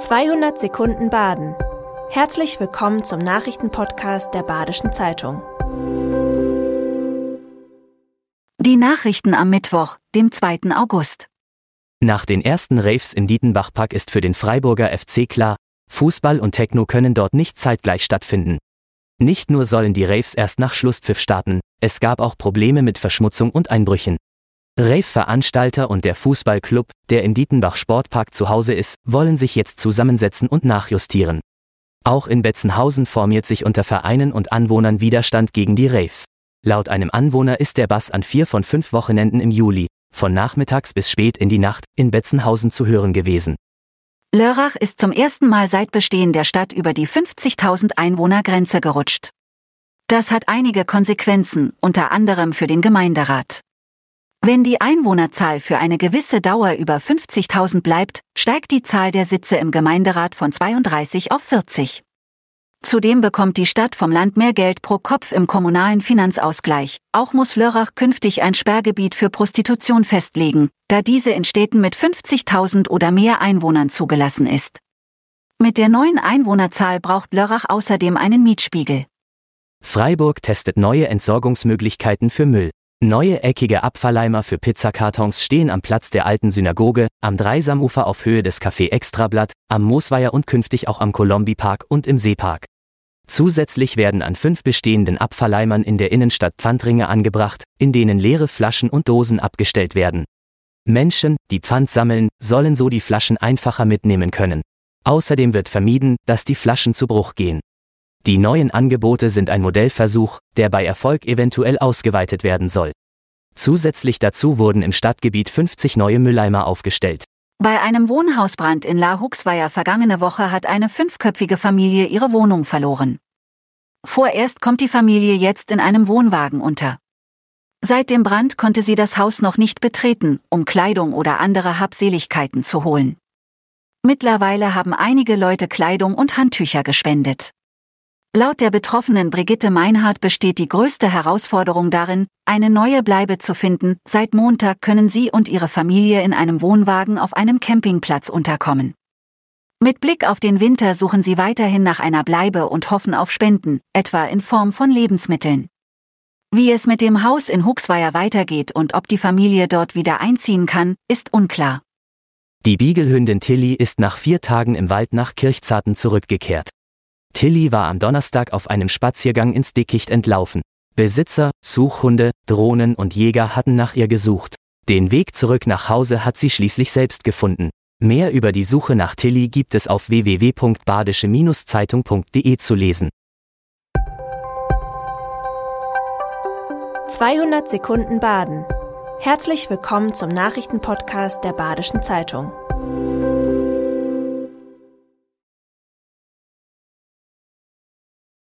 200 Sekunden Baden. Herzlich willkommen zum Nachrichtenpodcast der Badischen Zeitung. Die Nachrichten am Mittwoch, dem 2. August. Nach den ersten Raves im Dietenbachpark ist für den Freiburger FC klar, Fußball und Techno können dort nicht zeitgleich stattfinden. Nicht nur sollen die Raves erst nach Schlusspfiff starten, es gab auch Probleme mit Verschmutzung und Einbrüchen. Rave-Veranstalter und der Fußballclub, der im Dietenbach Sportpark zu Hause ist, wollen sich jetzt zusammensetzen und nachjustieren. Auch in Betzenhausen formiert sich unter Vereinen und Anwohnern Widerstand gegen die Raves. Laut einem Anwohner ist der Bass an vier von fünf Wochenenden im Juli, von nachmittags bis spät in die Nacht, in Betzenhausen zu hören gewesen. Lörrach ist zum ersten Mal seit Bestehen der Stadt über die 50.000 Einwohner-Grenze gerutscht. Das hat einige Konsequenzen, unter anderem für den Gemeinderat. Wenn die Einwohnerzahl für eine gewisse Dauer über 50.000 bleibt, steigt die Zahl der Sitze im Gemeinderat von 32 auf 40. Zudem bekommt die Stadt vom Land mehr Geld pro Kopf im kommunalen Finanzausgleich. Auch muss Lörrach künftig ein Sperrgebiet für Prostitution festlegen, da diese in Städten mit 50.000 oder mehr Einwohnern zugelassen ist. Mit der neuen Einwohnerzahl braucht Lörrach außerdem einen Mietspiegel. Freiburg testet neue Entsorgungsmöglichkeiten für Müll. Neue eckige Abfalleimer für Pizzakartons stehen am Platz der alten Synagoge, am Dreisamufer auf Höhe des Café Extrablatt, am Moosweiher und künftig auch am Colombi Park und im Seepark. Zusätzlich werden an fünf bestehenden Abfalleimern in der Innenstadt Pfandringe angebracht, in denen leere Flaschen und Dosen abgestellt werden. Menschen, die Pfand sammeln, sollen so die Flaschen einfacher mitnehmen können. Außerdem wird vermieden, dass die Flaschen zu Bruch gehen. Die neuen Angebote sind ein Modellversuch, der bei Erfolg eventuell ausgeweitet werden soll. Zusätzlich dazu wurden im Stadtgebiet 50 neue Mülleimer aufgestellt. Bei einem Wohnhausbrand in La Huxweier vergangene Woche hat eine fünfköpfige Familie ihre Wohnung verloren. Vorerst kommt die Familie jetzt in einem Wohnwagen unter. Seit dem Brand konnte sie das Haus noch nicht betreten, um Kleidung oder andere Habseligkeiten zu holen. Mittlerweile haben einige Leute Kleidung und Handtücher gespendet. Laut der Betroffenen Brigitte Meinhardt besteht die größte Herausforderung darin, eine neue Bleibe zu finden. Seit Montag können sie und ihre Familie in einem Wohnwagen auf einem Campingplatz unterkommen. Mit Blick auf den Winter suchen sie weiterhin nach einer Bleibe und hoffen auf Spenden, etwa in Form von Lebensmitteln. Wie es mit dem Haus in Huxweier weitergeht und ob die Familie dort wieder einziehen kann, ist unklar. Die Biegelhündin Tilly ist nach vier Tagen im Wald nach Kirchzarten zurückgekehrt. Tilly war am Donnerstag auf einem Spaziergang ins Dickicht entlaufen. Besitzer, Suchhunde, Drohnen und Jäger hatten nach ihr gesucht. Den Weg zurück nach Hause hat sie schließlich selbst gefunden. Mehr über die Suche nach Tilly gibt es auf www.badische-zeitung.de zu lesen. 200 Sekunden Baden. Herzlich willkommen zum Nachrichtenpodcast der Badischen Zeitung.